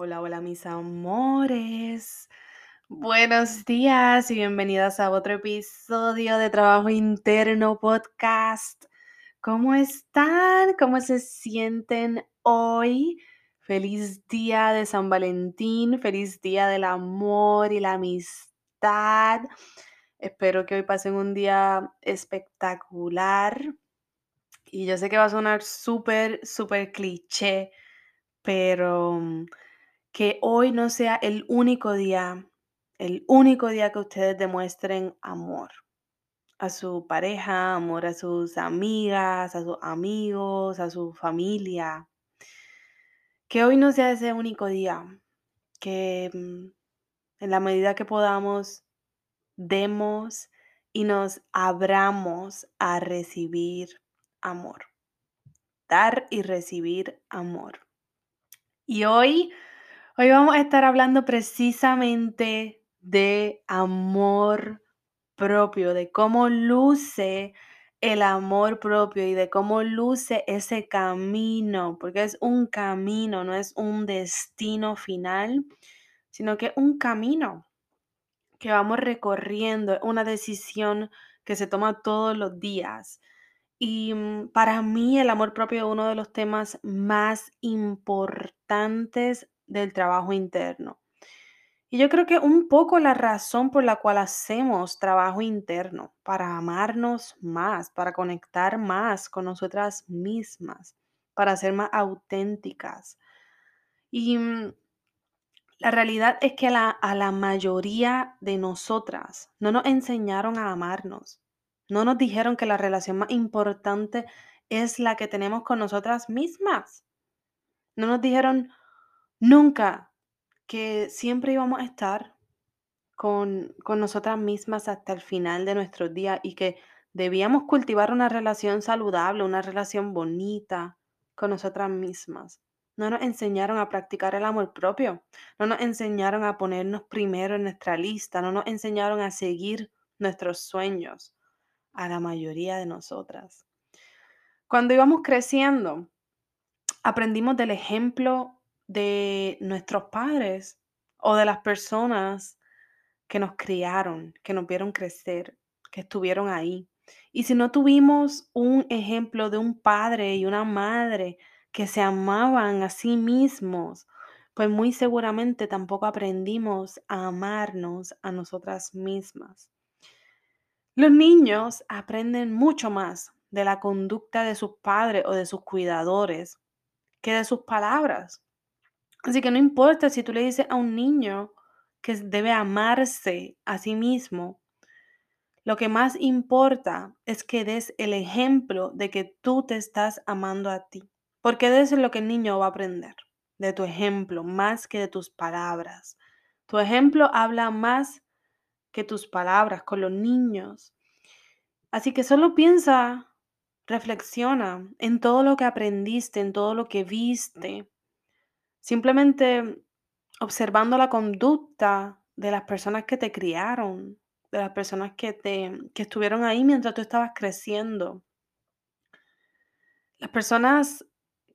Hola, hola mis amores. Buenos días y bienvenidas a otro episodio de Trabajo Interno Podcast. ¿Cómo están? ¿Cómo se sienten hoy? Feliz día de San Valentín, feliz día del amor y la amistad. Espero que hoy pasen un día espectacular. Y yo sé que va a sonar súper, súper cliché, pero mm, que hoy no sea el único día, el único día que ustedes demuestren amor a su pareja, amor a sus amigas, a sus amigos, a su familia. Que hoy no sea ese único día, que mm, en la medida que podamos, demos y nos abramos a recibir amor. Dar y recibir amor. Y hoy Hoy vamos a estar hablando precisamente de amor propio, de cómo luce el amor propio y de cómo luce ese camino, porque es un camino, no es un destino final, sino que un camino que vamos recorriendo, una decisión que se toma todos los días. Y mm, para mí el amor propio es uno de los temas más importantes del trabajo interno. Y yo creo que un poco la razón por la cual hacemos trabajo interno, para amarnos más, para conectar más con nosotras mismas, para ser más auténticas. Y mm, la realidad es que a la mayoría de nosotras no nos enseñaron a amarnos. No nos dijeron que la relación más importante es la que tenemos con nosotras mismas. No nos dijeron, Nunca, que siempre íbamos a estar con, con nosotras mismas hasta el final de nuestros días y que debíamos cultivar una relación saludable, una relación bonita con nosotras mismas. No nos enseñaron a practicar el amor propio, no nos enseñaron a ponernos primero en nuestra lista, no nos enseñaron a seguir nuestros sueños a la mayoría de nosotras. Cuando íbamos creciendo, aprendimos del ejemplo de nuestros padres o de las personas que nos criaron, que nos vieron crecer, que estuvieron ahí. Y si no tuvimos un ejemplo de un padre y una madre que se amaban a sí mismos, pues muy seguramente tampoco aprendimos a amarnos a nosotras mismas. Los niños aprenden mucho más de la conducta de sus padres o de sus cuidadores que de sus palabras. Así que no importa si tú le dices a un niño que debe amarse a sí mismo, lo que más importa es que des el ejemplo de que tú te estás amando a ti, porque de eso es lo que el niño va a aprender, de tu ejemplo, más que de tus palabras. Tu ejemplo habla más que tus palabras con los niños. Así que solo piensa, reflexiona en todo lo que aprendiste, en todo lo que viste. Simplemente observando la conducta de las personas que te criaron, de las personas que, te, que estuvieron ahí mientras tú estabas creciendo. Las personas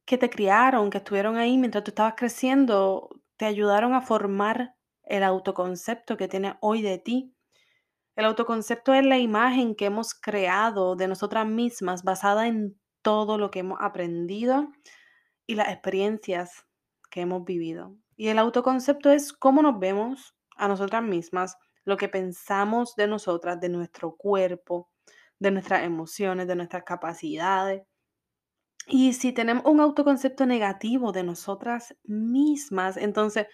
que te criaron, que estuvieron ahí mientras tú estabas creciendo, te ayudaron a formar el autoconcepto que tienes hoy de ti. El autoconcepto es la imagen que hemos creado de nosotras mismas basada en todo lo que hemos aprendido y las experiencias que hemos vivido. Y el autoconcepto es cómo nos vemos a nosotras mismas, lo que pensamos de nosotras, de nuestro cuerpo, de nuestras emociones, de nuestras capacidades. Y si tenemos un autoconcepto negativo de nosotras mismas, entonces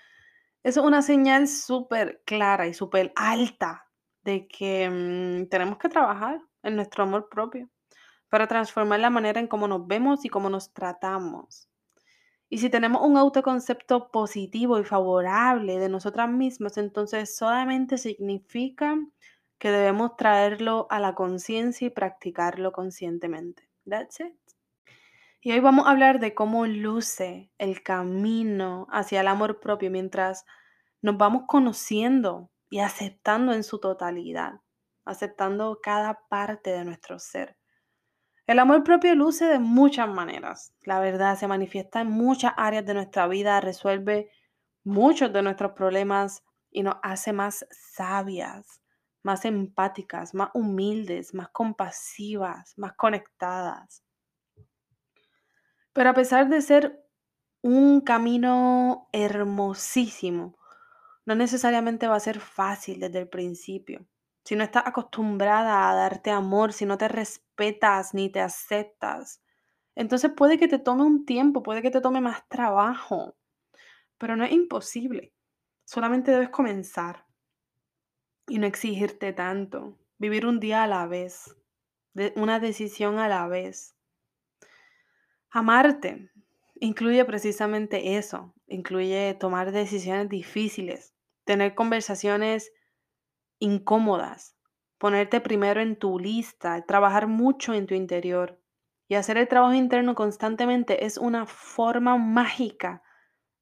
es una señal súper clara y súper alta de que mm, tenemos que trabajar en nuestro amor propio para transformar la manera en cómo nos vemos y cómo nos tratamos. Y si tenemos un autoconcepto positivo y favorable de nosotras mismas, entonces solamente significa que debemos traerlo a la conciencia y practicarlo conscientemente. That's it. Y hoy vamos a hablar de cómo luce el camino hacia el amor propio mientras nos vamos conociendo y aceptando en su totalidad, aceptando cada parte de nuestro ser. El amor propio luce de muchas maneras. La verdad se manifiesta en muchas áreas de nuestra vida, resuelve muchos de nuestros problemas y nos hace más sabias, más empáticas, más humildes, más compasivas, más conectadas. Pero a pesar de ser un camino hermosísimo, no necesariamente va a ser fácil desde el principio si no estás acostumbrada a darte amor, si no te respetas ni te aceptas, entonces puede que te tome un tiempo, puede que te tome más trabajo, pero no es imposible. Solamente debes comenzar y no exigirte tanto, vivir un día a la vez, una decisión a la vez. Amarte incluye precisamente eso, incluye tomar decisiones difíciles, tener conversaciones incómodas, ponerte primero en tu lista, trabajar mucho en tu interior y hacer el trabajo interno constantemente es una forma mágica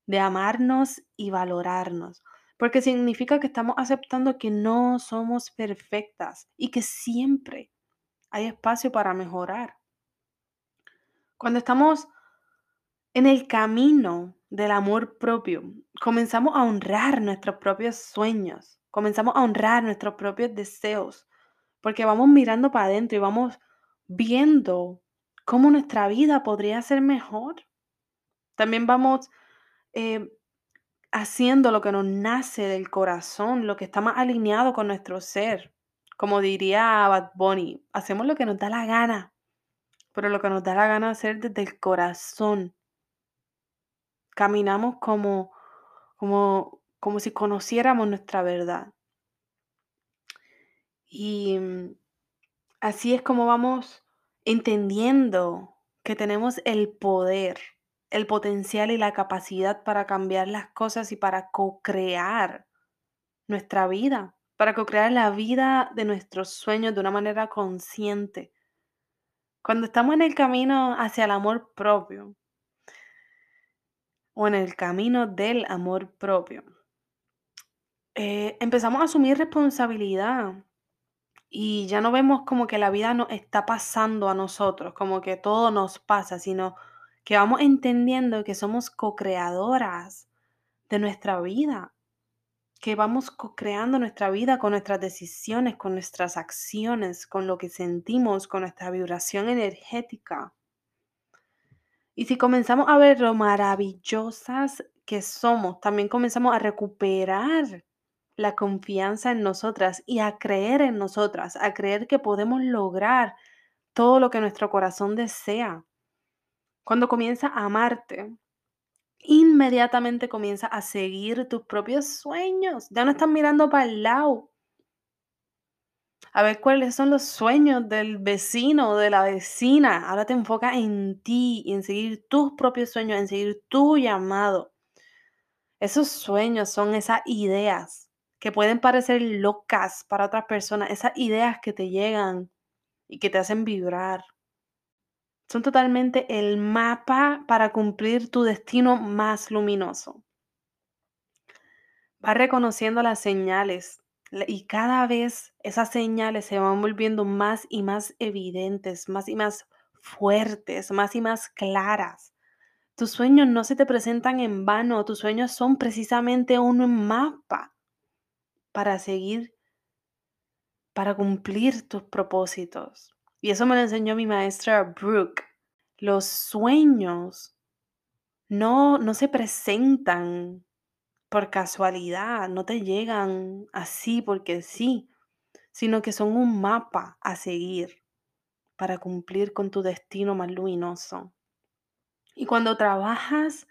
de amarnos y valorarnos, porque significa que estamos aceptando que no somos perfectas y que siempre hay espacio para mejorar. Cuando estamos en el camino del amor propio, comenzamos a honrar nuestros propios sueños, comenzamos a honrar nuestros propios deseos, porque vamos mirando para adentro y vamos viendo cómo nuestra vida podría ser mejor. También vamos eh, haciendo lo que nos nace del corazón, lo que está más alineado con nuestro ser. Como diría Bad Bunny, hacemos lo que nos da la gana, pero lo que nos da la gana hacer desde el corazón. Caminamos como, como, como si conociéramos nuestra verdad. Y mm, así es como vamos entendiendo que tenemos el poder, el potencial y la capacidad para cambiar las cosas y para co-crear nuestra vida, para co-crear la vida de nuestros sueños de una manera consciente. Cuando estamos en el camino hacia el amor propio o en el camino del amor propio, eh, empezamos a asumir responsabilidad y ya no vemos como que la vida nos está pasando a nosotros, como que todo nos pasa, sino que vamos entendiendo que somos co-creadoras de nuestra vida, que vamos co-creando nuestra vida con nuestras decisiones, con nuestras acciones, con lo que sentimos, con nuestra vibración energética. Y si comenzamos a ver lo maravillosas que somos, también comenzamos a recuperar la confianza en nosotras y a creer en nosotras, a creer que podemos lograr todo lo que nuestro corazón desea. Cuando comienza a amarte, inmediatamente comienza a seguir tus propios sueños. Ya no estás mirando para el lado. A ver cuáles son los sueños del vecino o de la vecina. Ahora te enfocas en ti en seguir tus propios sueños, en seguir tu llamado. Esos sueños son esas ideas que pueden parecer locas para otras personas, esas ideas que te llegan y que te hacen vibrar. Son totalmente el mapa para cumplir tu destino más luminoso. Vas reconociendo las señales y cada vez esas señales se van volviendo más y más evidentes, más y más fuertes, más y más claras. Tus sueños no se te presentan en vano, tus sueños son precisamente un mapa para seguir, para cumplir tus propósitos. Y eso me lo enseñó mi maestra Brooke. Los sueños no, no se presentan por casualidad, no te llegan así porque sí, sino que son un mapa a seguir para cumplir con tu destino más luminoso. Y cuando trabajas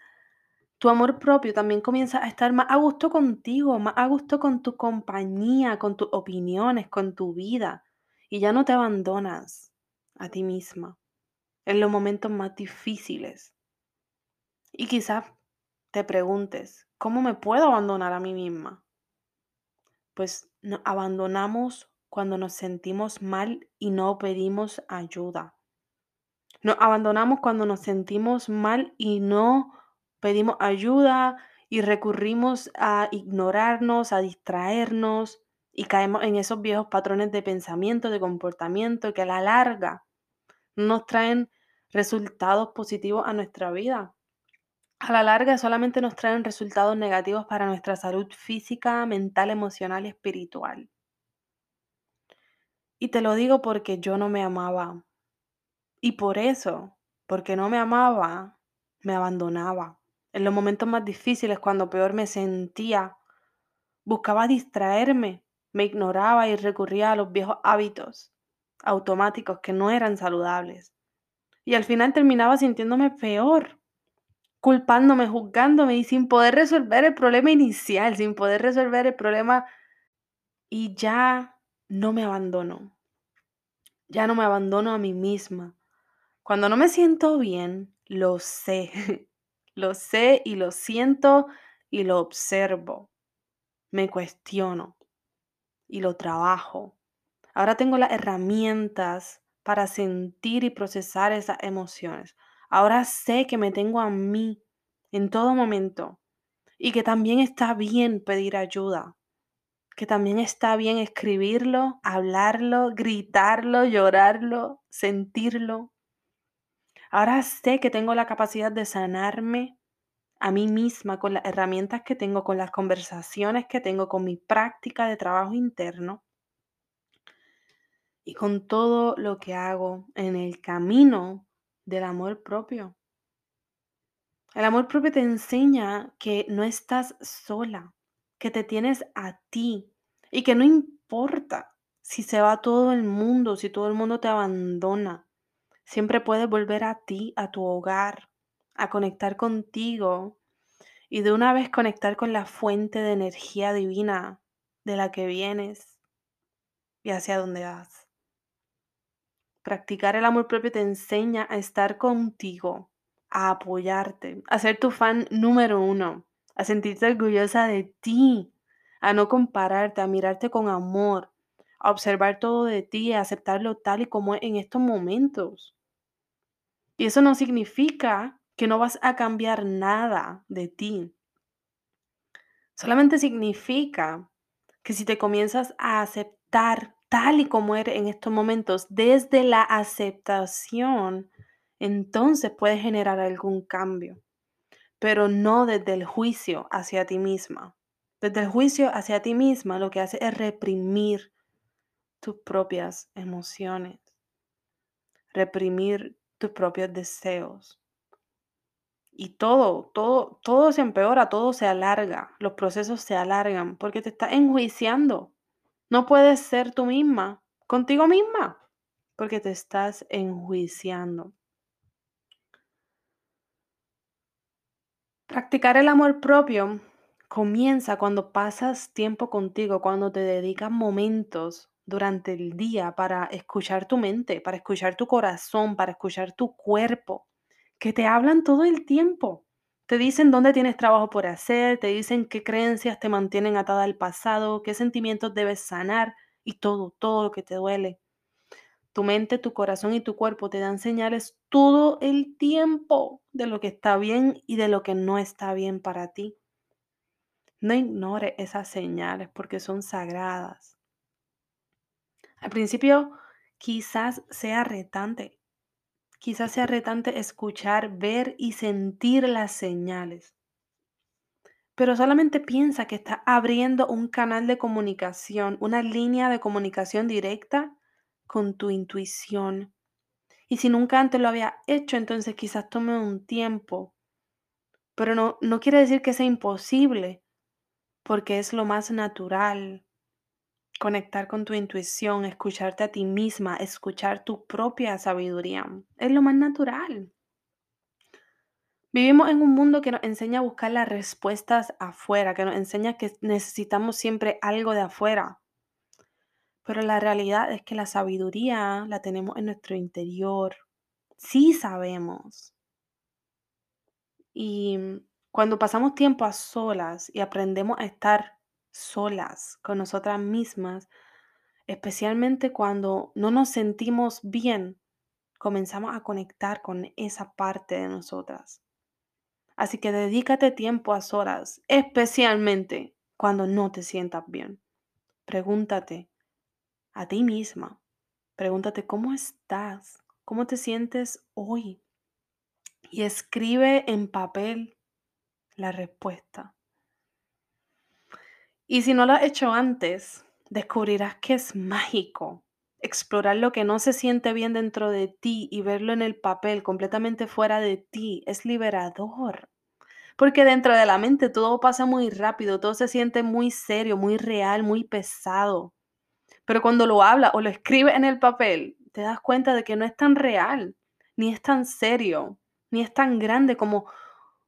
tu amor propio también comienza a estar más a gusto contigo, más a gusto con tu compañía, con tus opiniones, con tu vida. Y ya no te abandonas a ti misma en los momentos más difíciles. Y quizás te preguntes, ¿cómo me puedo abandonar a mí misma? Pues nos abandonamos cuando nos sentimos mal y no pedimos ayuda. Nos abandonamos cuando nos sentimos mal y no pedimos ayuda y recurrimos a ignorarnos, a distraernos y caemos en esos viejos patrones de pensamiento, de comportamiento que a la larga nos traen resultados positivos a nuestra vida. A la larga solamente nos traen resultados negativos para nuestra salud física, mental, emocional y espiritual. Y te lo digo porque yo no me amaba. Y por eso, porque no me amaba, me abandonaba. En los momentos más difíciles, cuando peor me sentía, buscaba distraerme, me ignoraba y recurría a los viejos hábitos automáticos que no eran saludables. Y al final terminaba sintiéndome peor, culpándome, juzgándome y sin poder resolver el problema inicial, sin poder resolver el problema y ya no me abandono. Ya no me abandono a mí misma. Cuando no me siento bien, lo sé. lo sé y lo siento y lo observo. Me cuestiono y lo trabajo. Ahora tengo las herramientas para sentir y procesar esas emociones. Ahora sé que me tengo a mí en todo momento y que también está bien pedir ayuda, que también está bien escribirlo, hablarlo, gritarlo, llorarlo, sentirlo. Ahora sé que tengo la capacidad de sanarme a mí misma con las herramientas que tengo, con las conversaciones que tengo, con mi práctica de trabajo interno y con todo lo que hago en el camino del amor propio. El amor propio te enseña que no estás sola, que te tienes a ti y que no importa si se va todo el mundo, si todo el mundo te abandona, Siempre puedes volver a ti, a tu hogar, a conectar contigo y de una vez conectar con la fuente de energía divina de la que vienes y hacia dónde vas. Practicar el amor propio te enseña a estar contigo, a apoyarte, a ser tu fan número uno, a sentirte orgullosa de ti, a no compararte, a mirarte con amor, a observar todo de ti, a aceptarlo tal y como es en estos momentos. Y eso no significa que no vas a cambiar nada de ti. Solamente significa que si te comienzas a aceptar tal y como eres en estos momentos, desde la aceptación, entonces puedes generar algún cambio, pero no desde el juicio hacia ti misma. Desde el juicio hacia ti misma lo que hace es reprimir tus propias emociones, reprimir tus propios deseos. Y todo, todo, todo se empeora, todo se alarga, los procesos se alargan porque te estás enjuiciando. No puedes ser tú misma, contigo misma, porque te estás enjuiciando. Practicar el amor propio comienza cuando pasas tiempo contigo, cuando te dedicas momentos durante el día para escuchar tu mente, para escuchar tu corazón, para escuchar tu cuerpo, que te hablan todo el tiempo. Te dicen dónde tienes trabajo por hacer, te dicen qué creencias te mantienen atada al pasado, qué sentimientos debes sanar y todo, todo lo que te duele. Tu mente, tu corazón y tu cuerpo te dan señales todo el tiempo de lo que está bien y de lo que no está bien para ti. No ignore esas señales porque son sagradas. Al principio quizás sea retante, quizás sea retante escuchar, ver y sentir las señales. Pero solamente piensa que está abriendo un canal de comunicación, una línea de comunicación directa con tu intuición. Y si nunca antes lo había hecho, entonces quizás tome un tiempo. Pero no, no quiere decir que sea imposible, porque es lo más natural. Conectar con tu intuición, escucharte a ti misma, escuchar tu propia sabiduría. Es lo más natural. Vivimos en un mundo que nos enseña a buscar las respuestas afuera, que nos enseña que necesitamos siempre algo de afuera. Pero la realidad es que la sabiduría la tenemos en nuestro interior. Sí sabemos. Y cuando pasamos tiempo a solas y aprendemos a estar solas con nosotras mismas, especialmente cuando no nos sentimos bien, comenzamos a conectar con esa parte de nosotras. Así que dedícate tiempo a solas, especialmente cuando no te sientas bien. Pregúntate, a ti misma. Pregúntate cómo estás, cómo te sientes hoy. Y escribe en papel la respuesta. Y si no lo has hecho antes, descubrirás que es mágico explorar lo que no se siente bien dentro de ti y verlo en el papel completamente fuera de ti. Es liberador. Porque dentro de la mente todo pasa muy rápido, todo se siente muy serio, muy real, muy pesado. Pero cuando lo habla o lo escribe en el papel, te das cuenta de que no es tan real, ni es tan serio, ni es tan grande como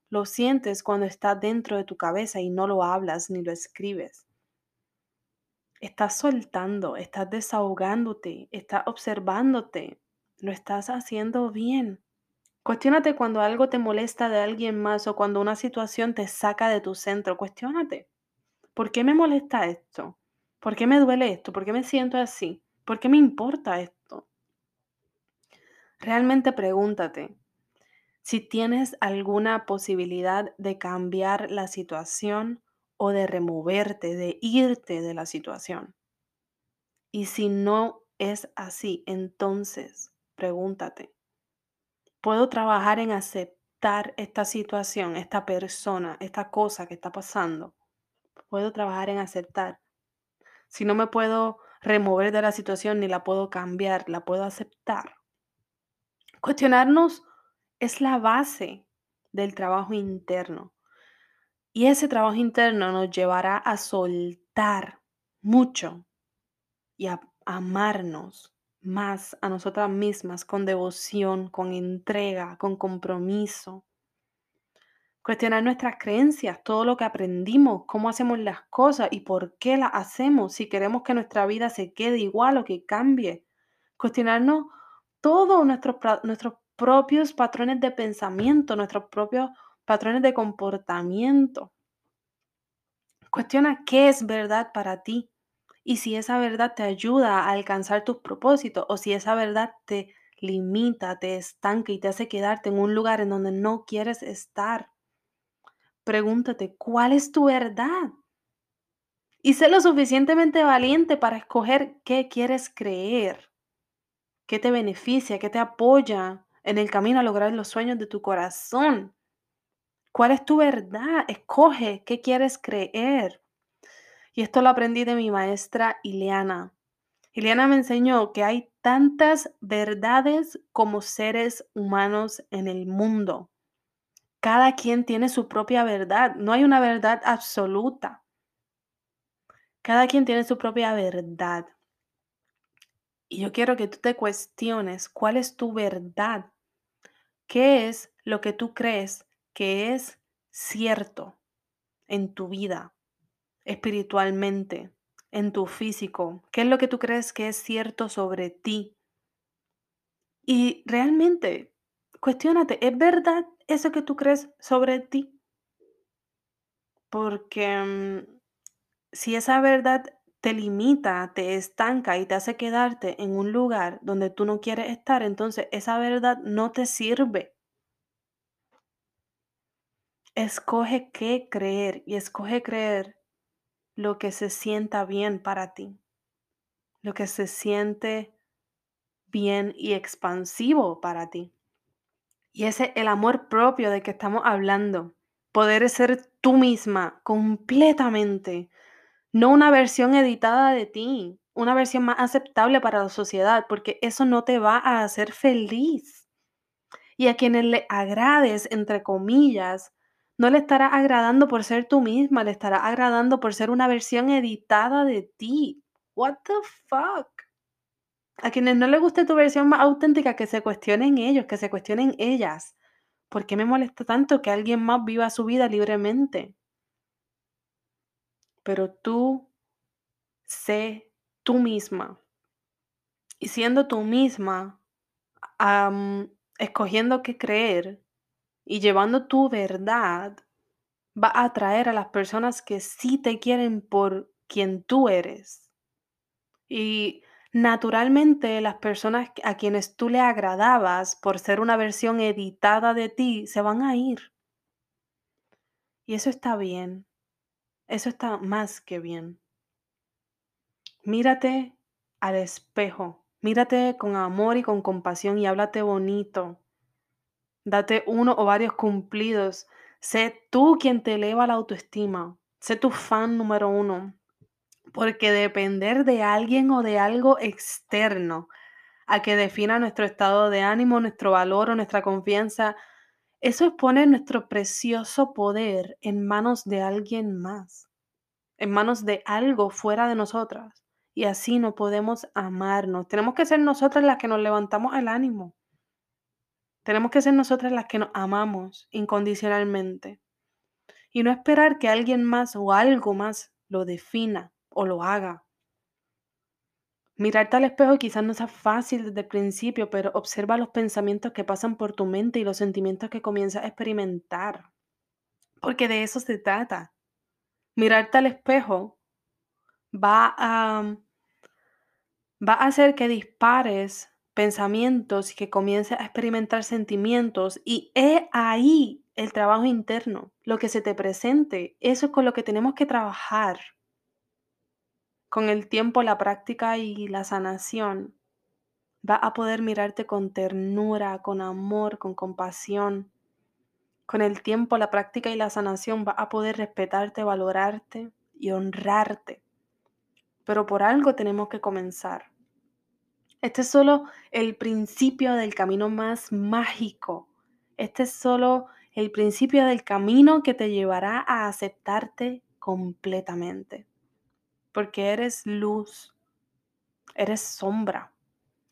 lo sientes cuando está dentro de tu cabeza y no lo hablas ni lo escribes. Estás soltando, estás desahogándote, estás observándote, lo estás haciendo bien. Cuestiónate cuando algo te molesta de alguien más o cuando una situación te saca de tu centro. Cuestiónate. ¿Por qué me molesta esto? ¿Por qué me duele esto? ¿Por qué me siento así? ¿Por qué me importa esto? Realmente pregúntate si tienes alguna posibilidad de cambiar la situación o de removerte, de irte de la situación. Y si no es así, entonces pregúntate, ¿puedo trabajar en aceptar esta situación, esta persona, esta cosa que está pasando? ¿Puedo trabajar en aceptar? Si no me puedo remover de la situación ni la puedo cambiar, la puedo aceptar. Cuestionarnos es la base del trabajo interno. Y ese trabajo interno nos llevará a soltar mucho y a amarnos más a nosotras mismas con devoción, con entrega, con compromiso. Cuestionar nuestras creencias, todo lo que aprendimos, cómo hacemos las cosas y por qué las hacemos, si queremos que nuestra vida se quede igual o que cambie. Cuestionarnos todos nuestros, nuestros propios patrones de pensamiento, nuestros propios patrones de comportamiento. Cuestiona qué es verdad para ti y si esa verdad te ayuda a alcanzar tus propósitos o si esa verdad te limita, te estanca y te hace quedarte en un lugar en donde no quieres estar. Pregúntate, ¿cuál es tu verdad? Y sé lo suficientemente valiente para escoger qué quieres creer, qué te beneficia, qué te apoya en el camino a lograr los sueños de tu corazón. ¿Cuál es tu verdad? Escoge qué quieres creer. Y esto lo aprendí de mi maestra Ileana. Ileana me enseñó que hay tantas verdades como seres humanos en el mundo. Cada quien tiene su propia verdad. No hay una verdad absoluta. Cada quien tiene su propia verdad. Y yo quiero que tú te cuestiones cuál es tu verdad. ¿Qué es lo que tú crees que es cierto en tu vida, espiritualmente, en tu físico? ¿Qué es lo que tú crees que es cierto sobre ti? Y realmente, cuestiónate, ¿es verdad eso que tú crees sobre ti? Porque mm, si esa verdad te limita, te estanca y te hace quedarte en un lugar donde tú no quieres estar, entonces esa verdad no te sirve. Escoge qué creer y escoge creer lo que se sienta bien para ti, lo que se siente bien y expansivo para ti. Y ese es el amor propio de que estamos hablando. Poder ser tú misma completamente, no una versión editada de ti, una versión más aceptable para la sociedad, porque eso no te va a hacer feliz. Y a quienes le agrades, entre comillas, no le estará agradando por ser tú misma, le estará agradando por ser una versión editada de ti. What the fuck? A quienes no les guste tu versión más auténtica, que se cuestionen ellos, que se cuestionen ellas. ¿Por qué me molesta tanto que alguien más viva su vida libremente? Pero tú sé tú misma. Y siendo tú misma, escogiendo qué creer y llevando tu verdad, va a atraer a las personas que sí te quieren por quien tú eres. Y naturalmente las personas a quienes tú le agradabas por ser una versión editada de ti se van a ir. Y eso está bien. Eso está más que bien. Mírate al espejo. Mírate con amor y con compasión y háblate bonito. Date uno o varios cumplidos. Sé tú quien te eleva la autoestima. Sé tu fan número uno. Porque depender de alguien o de algo externo a que defina nuestro estado de ánimo, nuestro valor o nuestra confianza, eso es nuestro precioso poder en manos de alguien más, en manos de algo fuera de nosotras. Y así no podemos amarnos. Tenemos que ser nosotras las que nos levantamos el ánimo. Tenemos que ser nosotras las que nos amamos incondicionalmente. Y no esperar que alguien más o algo más lo defina o lo haga. Mirarte al espejo quizás no sea fácil desde el principio, pero observa los pensamientos que pasan por tu mente y los sentimientos que comienzas a experimentar. Porque de eso se trata. Mirarte al espejo va a, va a hacer que dispares pensamientos y que comiences a experimentar sentimientos y he ahí el trabajo interno, lo que se te presente, eso es con lo que tenemos que trabajar. Con el tiempo, la práctica y la sanación, va a poder mirarte con ternura, con amor, con compasión. Con el tiempo, la práctica y la sanación va a poder respetarte, valorarte y honrarte. Pero por algo tenemos que comenzar. Este es solo el principio del camino más mágico. Este es solo el principio del camino que te llevará a aceptarte completamente porque eres luz, eres sombra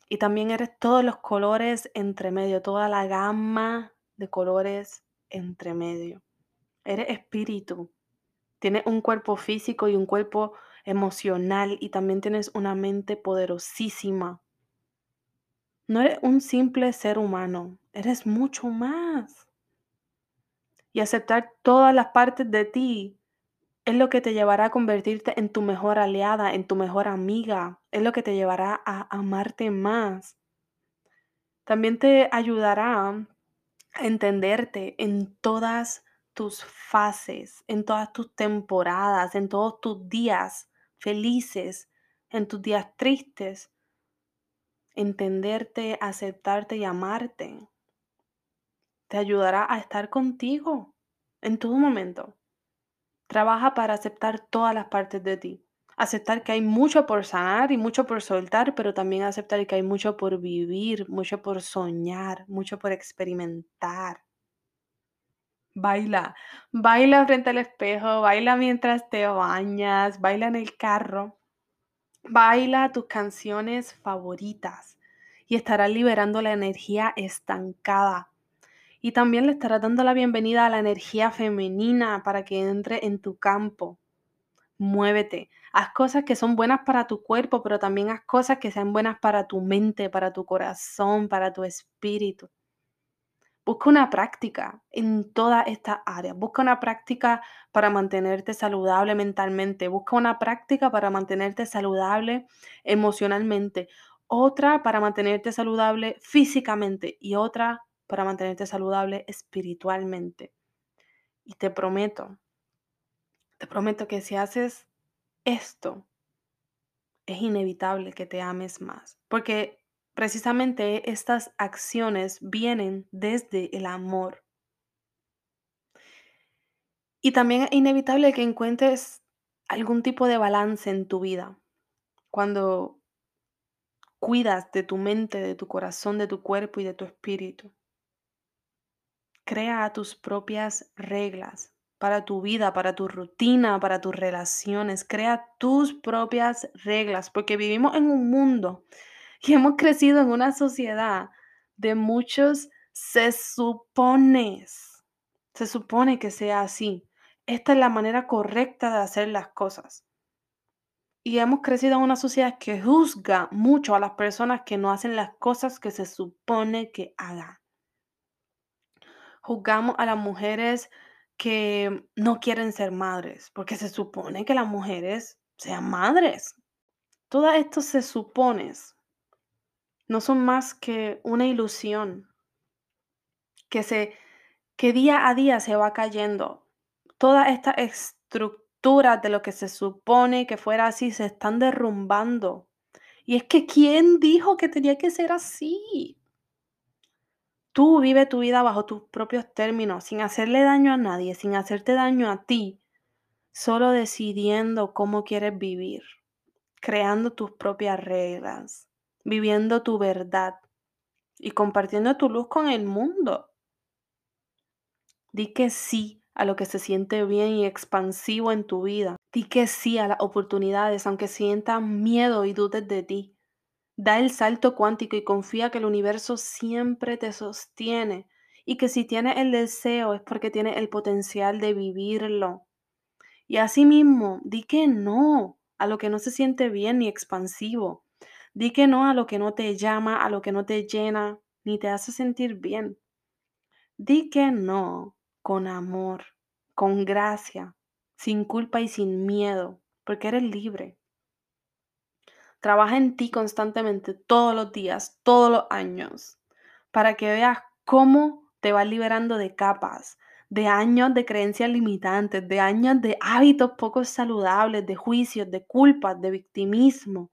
y también eres todos los colores entre medio, toda la gama de colores entre medio. Eres espíritu, tienes un cuerpo físico y un cuerpo emocional y también tienes una mente poderosísima. No eres un simple ser humano, eres mucho más. Y aceptar todas las partes de ti es lo que te llevará a convertirte en tu mejor aliada, en tu mejor amiga. Es lo que te llevará a amarte más. También te ayudará a entenderte en todas tus fases, en todas tus temporadas, en todos tus días felices, en tus días tristes. Entenderte, aceptarte y amarte. Te ayudará a estar contigo en todo momento. Trabaja para aceptar todas las partes de ti. Aceptar que hay mucho por sanar y mucho por soltar, pero también aceptar que hay mucho por vivir, mucho por soñar, mucho por experimentar. Baila, baila frente al espejo, baila mientras te bañas, baila en el carro. Baila tus canciones favoritas y estarás liberando la energía estancada Y también le estarás dando la bienvenida a la energía femenina para que entre en tu campo. Muévete. Haz cosas que son buenas para tu cuerpo, pero también haz cosas que sean buenas para tu mente, para tu corazón, para tu espíritu. Busca una práctica en todas estas áreas. Busca una práctica para mantenerte saludable mentalmente. Busca una práctica para mantenerte saludable emocionalmente. Otra para mantenerte saludable físicamente y otra para mantenerte saludable espiritualmente. Y te prometo, te prometo que si haces esto, es inevitable que te ames más. Porque precisamente estas acciones vienen desde el amor. Y también es inevitable que encuentres algún tipo de balance en tu vida. Cuando cuidas de tu mente, de tu corazón, de tu cuerpo y de tu espíritu. Crea tus propias reglas para tu vida, para tu rutina, para tus relaciones. Crea tus propias reglas, porque vivimos en un mundo y hemos crecido en una sociedad de muchos se supone, se supone que sea así. Esta es la manera correcta de hacer las cosas. Y hemos crecido en una sociedad que juzga mucho a las personas que no hacen las cosas que se supone que hagan. Juzgamos a las mujeres que no quieren ser madres, porque se supone que las mujeres sean madres. Todo esto se supone no son más que una ilusión que se que día a día se va cayendo. Toda esta estructura de lo que se supone que fuera así se están derrumbando. Y es que ¿quién dijo que tenía que ser así? Tú vive tu vida bajo tus propios términos, sin hacerle daño a nadie, sin hacerte daño a ti, solo decidiendo cómo quieres vivir, creando tus propias reglas viviendo tu verdad y compartiendo tu luz con el mundo. Di que sí a lo que se siente bien y expansivo en tu vida. Di que sí a las oportunidades, aunque sientas miedo y dudes de ti. Da el salto cuántico y confía que el universo siempre te sostiene y que si tienes el deseo es porque tienes el potencial de vivirlo. Y asimismo, di que no a lo que no se siente bien ni expansivo. Di que no a lo que no te llama, a lo que no te llena, ni te hace sentir bien. Di que no con amor, con gracia, sin culpa y sin miedo, porque eres libre. Trabaja en ti constantemente, todos los días, todos los años, para que veas cómo te vas liberando de capas, de años de creencias limitantes, de años de hábitos poco saludables, de juicios, de culpas, de victimismo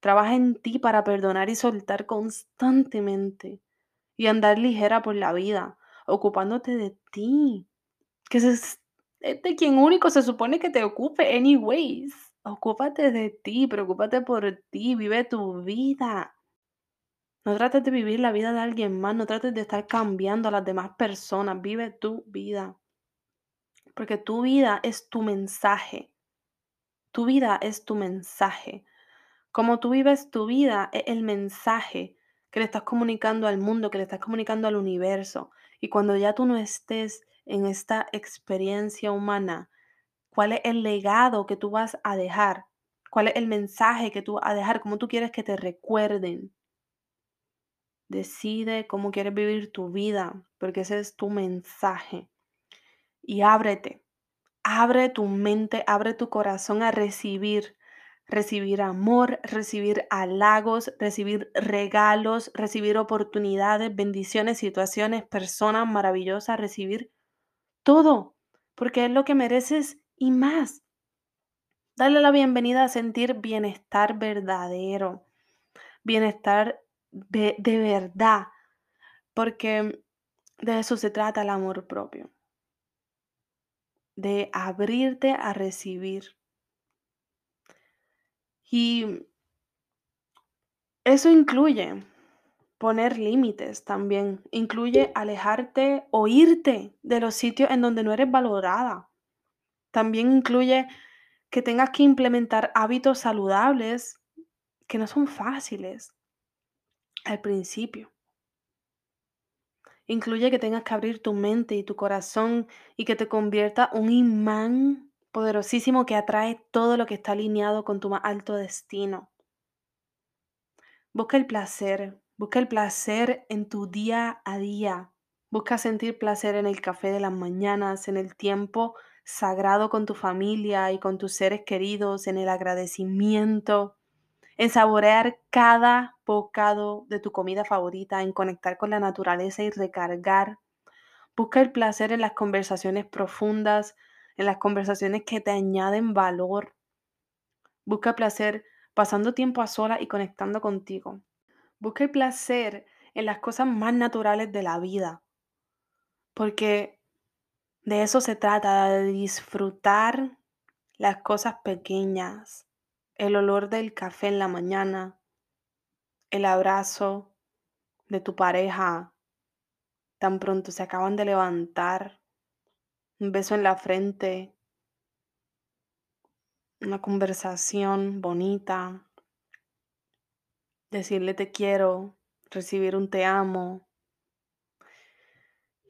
Trabaja en ti para perdonar y soltar constantemente y andar ligera por la vida, ocupándote de ti, que es de quien único se supone que te ocupe, anyways. Ocúpate de ti, preocúpate por ti, vive tu vida. No trates de vivir la vida de alguien más, no trates de estar cambiando a las demás personas, vive tu vida. Porque tu vida es tu mensaje. Tu vida es tu mensaje. Como tú vives tu vida es el mensaje que le estás comunicando al mundo, que le estás comunicando al universo. Y cuando ya tú no estés en esta experiencia humana, ¿cuál es el legado que tú vas a dejar? ¿Cuál es el mensaje que tú vas a dejar? ¿Cómo tú quieres que te recuerden? Decide cómo quieres vivir tu vida, porque ese es tu mensaje. Y ábrete, abre tu mente, abre tu corazón a recibir recibir amor, recibir halagos, recibir regalos, recibir oportunidades, bendiciones, situaciones, personas maravillosas, recibir todo, porque es lo que mereces y más. Dale la bienvenida a sentir bienestar verdadero, bienestar de, de verdad, porque de eso se trata el amor propio, de abrirte a recibir y eso incluye poner límites también, incluye alejarte o irte de los sitios en donde no eres valorada. También incluye que tengas que implementar hábitos saludables que no son fáciles al principio. Incluye que tengas que abrir tu mente y tu corazón y que te convierta un imán poderosísimo que atrae todo lo que está alineado con tu más alto destino. Busca el placer, busca el placer en tu día a día. Busca sentir placer en el café de las mañanas, en el tiempo sagrado con tu familia y con tus seres queridos, en el agradecimiento, en saborear cada bocado de tu comida favorita, en conectar con la naturaleza y recargar. Busca el placer en las conversaciones profundas, en las conversaciones que te añaden valor. Busca placer pasando tiempo a sola y conectando contigo. Busca el placer en las cosas más naturales de la vida, porque de eso se trata, de disfrutar las cosas pequeñas, el olor del café en la mañana, el abrazo de tu pareja tan pronto se acaban de levantar, un beso en la frente, una conversación bonita, decirle te quiero, recibir un te amo.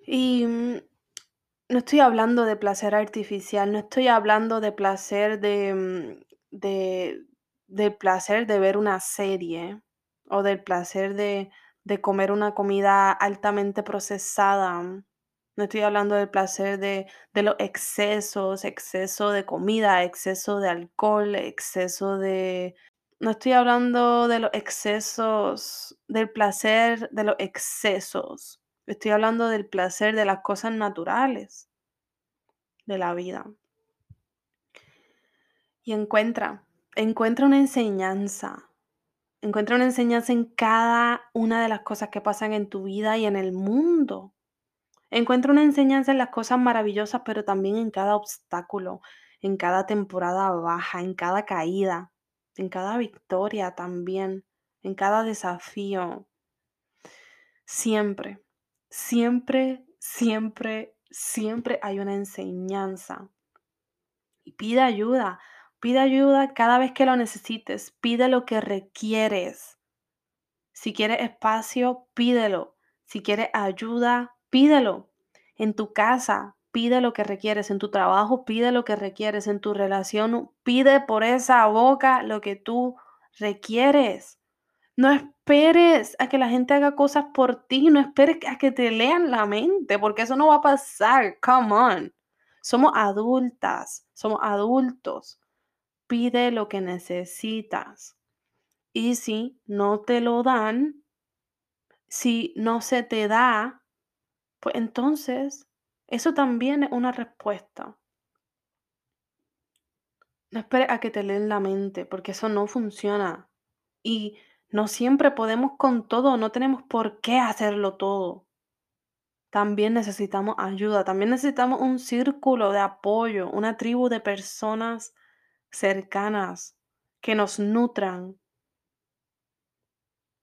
Y mm, no estoy hablando de placer artificial, no estoy hablando de placer de, mm, de, placer de ver una serie o del placer de, de comer una comida altamente procesada. No estoy hablando del placer de, de los excesos, exceso de comida, exceso de alcohol, exceso de... No estoy hablando de los excesos, del placer de los excesos. Estoy hablando del placer de las cosas naturales de la vida. Y encuentra, encuentra una enseñanza. Encuentra una enseñanza en cada una de las cosas que pasan en tu vida y en el mundo. Encuentra una enseñanza en las cosas maravillosas, pero también en cada obstáculo, en cada temporada baja, en cada caída, en cada victoria también, en cada desafío. Siempre, siempre, siempre, siempre hay una enseñanza. Y pide ayuda, pide ayuda cada vez que lo necesites, pide lo que requieres. Si quieres espacio, pídelo. Si quieres ayuda, pídelo. En tu casa, pide lo que requieres. En tu trabajo, pide lo que requieres. En tu relación, pide por esa boca lo que tú requieres. No esperes a que la gente haga cosas por ti. No esperes a que te lean la mente, porque eso no va a pasar. Come on. Somos adultas, somos adultos. Pide lo que necesitas. Y si no te lo dan, si no se te da, pues entonces eso también es una respuesta. No esperes a que te leen la mente, porque eso no funciona. Y no siempre podemos con todo, no tenemos por qué hacerlo todo. También necesitamos ayuda, también necesitamos un círculo de apoyo, una tribu de personas cercanas que nos nutran,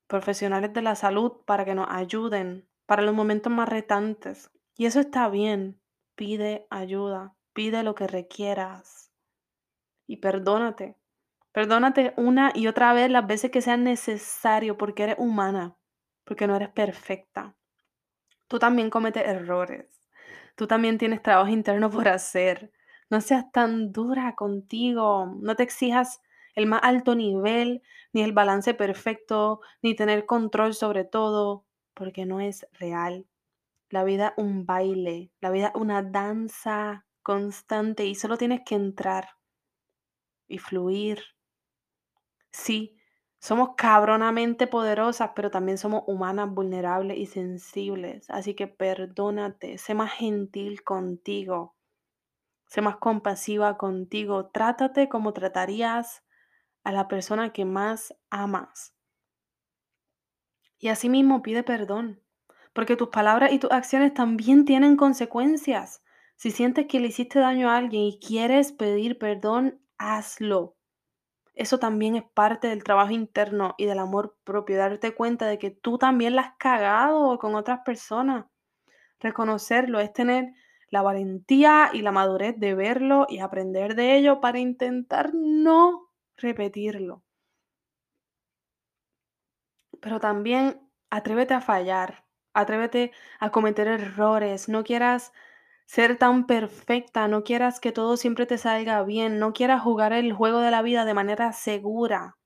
profesionales de la salud para que nos ayuden para los momentos más retantes. Y eso está bien. Pide ayuda, pide lo que requieras y perdónate. Perdónate una y otra vez las veces que sea necesario porque eres humana, porque no eres perfecta. Tú también cometes errores. Tú también tienes trabajo interno por hacer. No seas tan dura contigo. No te exijas el más alto nivel, ni el balance perfecto, ni tener control sobre todo, porque no es real. La vida un baile, la vida una danza constante y solo tienes que entrar y fluir. Sí, somos cabronamente poderosas, pero también somos humanas, vulnerables y sensibles. Así que perdónate, sé más gentil contigo, sé más compasiva contigo. Trátate como tratarías a la persona que más amas. Y asimismo pide perdón, porque tus palabras y tus acciones también tienen consecuencias. Si sientes que le hiciste daño a alguien y quieres pedir perdón, hazlo. Eso también es parte del trabajo interno y del amor propio, darte cuenta de que tú también la has cagado con otras personas. Reconocerlo es tener la valentía y la madurez de verlo y aprender de ello para intentar no repetirlo. Pero también atrévete a fallar, Atrévete a cometer errores. No quieras ser tan perfecta. No quieras que todo siempre te salga bien. No quieras jugar el juego de la vida de manera segura.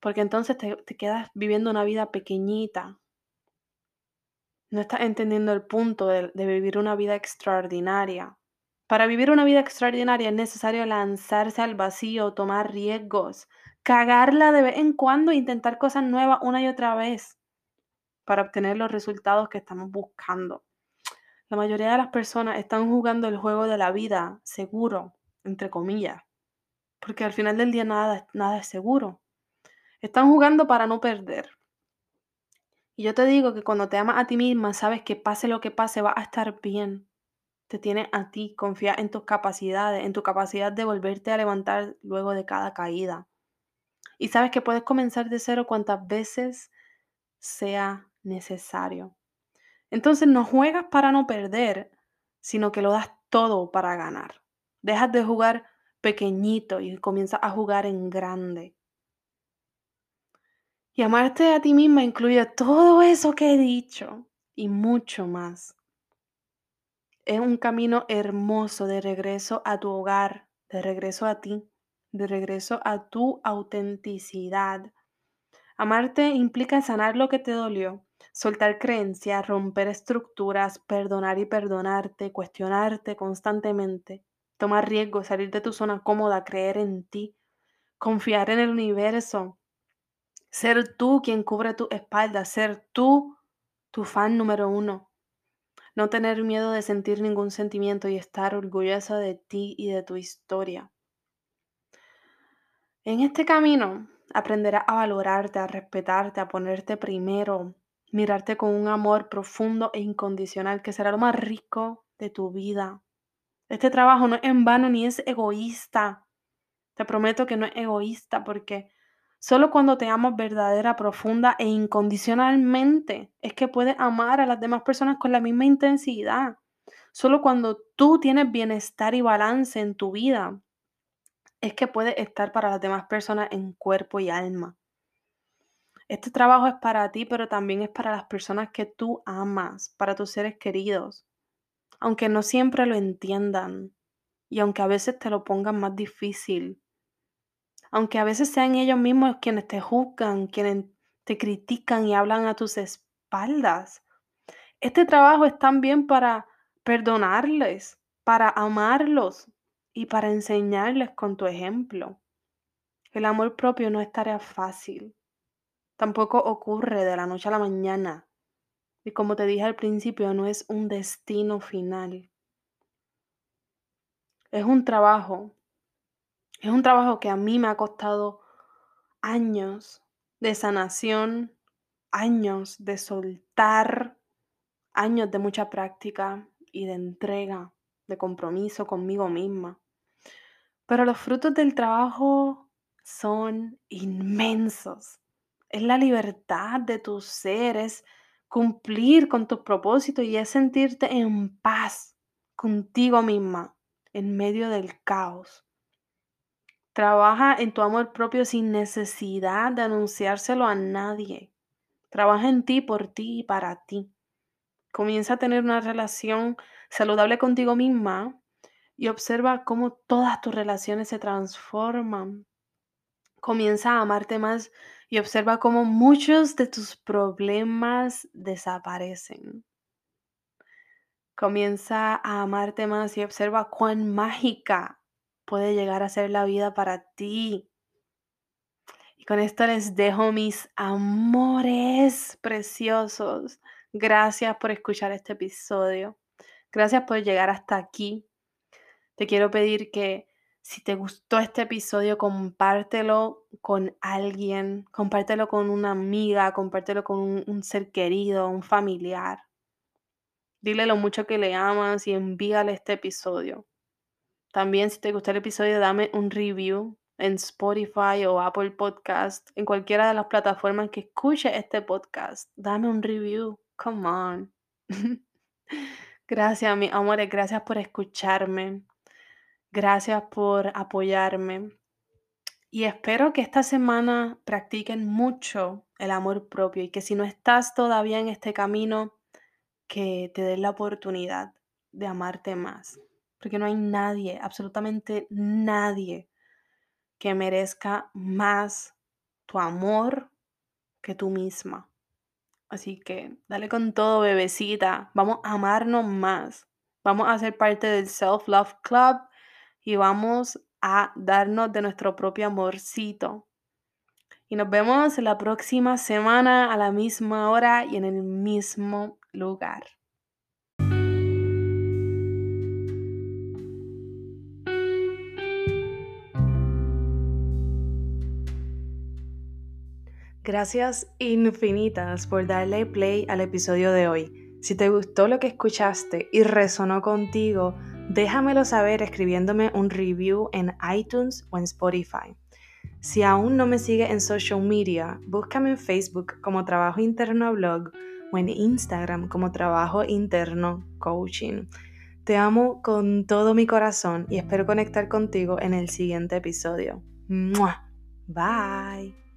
Porque entonces te, quedas viviendo una vida pequeñita. No estás entendiendo el punto de, de vivir una vida extraordinaria. Para vivir una vida extraordinaria es necesario lanzarse al vacío, tomar riesgos, cagarla de vez en cuando e intentar cosas nuevas una y otra vez para obtener los resultados que estamos buscando. La mayoría de las personas están jugando el juego de la vida seguro, entre comillas, porque al final del día nada, nada es seguro. Están jugando para no perder. Y yo te digo que cuando te amas a ti misma, sabes que pase lo que pase, va a estar bien. Te tienes a ti, confía en tus capacidades, en tu capacidad de volverte a levantar luego de cada caída. Y sabes que puedes comenzar de cero cuantas veces sea necesario. Entonces no juegas para no perder, sino que lo das todo para ganar. Dejas de jugar pequeñito y comienzas a jugar en grande. Y amarte a ti misma incluye todo eso que he dicho y mucho más. Es un camino hermoso de regreso a tu hogar, de regreso a ti, de regreso a tu autenticidad. Amarte implica sanar lo que te dolió, soltar creencias, romper estructuras, perdonar y perdonarte, cuestionarte constantemente, tomar riesgos, salir de tu zona cómoda, creer en ti, confiar en el universo, ser tú quien cubre tu espalda, ser tú tu fan número uno. No tener miedo de sentir ningún sentimiento y estar orgullosa de ti y de tu historia. En este camino aprenderás a valorarte, a respetarte, a ponerte primero, mirarte con un amor profundo e incondicional que será lo más rico de tu vida. Este trabajo no es en vano ni es egoísta. Te prometo que no es egoísta porque Solo cuando te amas verdadera, profunda e incondicionalmente es que puedes amar a las demás personas con la misma intensidad. Solo cuando tú tienes bienestar y balance en tu vida es que puedes estar para las demás personas en cuerpo y alma. Este trabajo es para ti, pero también es para las personas que tú amas, para tus seres queridos. Aunque no siempre lo entiendan y aunque a veces te lo pongan más difícil, aunque a veces sean ellos mismos quienes te juzgan, quienes te critican y hablan a tus espaldas. Este trabajo es también para perdonarles, para amarlos y para enseñarles con tu ejemplo. El amor propio no es tarea fácil. Tampoco ocurre de la noche a la mañana. Y como te dije al principio, no es un destino final. Es un trabajo es un trabajo que a mí me ha costado años de sanación, años de soltar, años de mucha práctica y de entrega, de compromiso conmigo misma. Pero los frutos del trabajo son inmensos. Es la libertad de tus seres, cumplir con tus propósitos y es sentirte en paz contigo misma en medio del caos. Trabaja en tu amor propio sin necesidad de anunciárselo a nadie. Trabaja en ti, por ti y para ti. Comienza a tener una relación saludable contigo misma y observa cómo todas tus relaciones se transforman. Comienza a amarte más y observa cómo muchos de tus problemas desaparecen. Comienza a amarte más y observa cuán mágica puede llegar a ser la vida para ti. Y con esto les dejo mis amores preciosos. Gracias por escuchar este episodio. Gracias por llegar hasta aquí. Te quiero pedir que si te gustó este episodio, compártelo con alguien, compártelo con una amiga, compártelo con un, ser querido, un familiar. Dile lo mucho que le amas y envíale este episodio. También si te gustó el episodio, dame un review en Spotify o Apple Podcast, en cualquiera de las plataformas que escuche este podcast. Dame un review. Come on. gracias, mi amores. Gracias por escucharme. Gracias por apoyarme. Y espero que esta semana practiquen mucho el amor propio y que si no estás todavía en este camino, que te des la oportunidad de amarte más. Porque no hay nadie, absolutamente nadie, que merezca más tu amor que tú misma. Así que dale con todo, bebecita. Vamos a amarnos más. Vamos a ser parte del Self Love Club y vamos a darnos de nuestro propio amorcito. Y nos vemos la próxima semana a la misma hora y en el mismo lugar. Gracias infinitas por darle play al episodio de hoy. Si te gustó lo que escuchaste y resonó contigo, déjamelo saber escribiéndome un review en iTunes o en Spotify. Si aún no me sigues en social media, búscame en Facebook como Trabajo Interno Blog o en Instagram como Trabajo Interno Coaching. Te amo con todo mi corazón y espero conectar contigo en el siguiente episodio. Bye.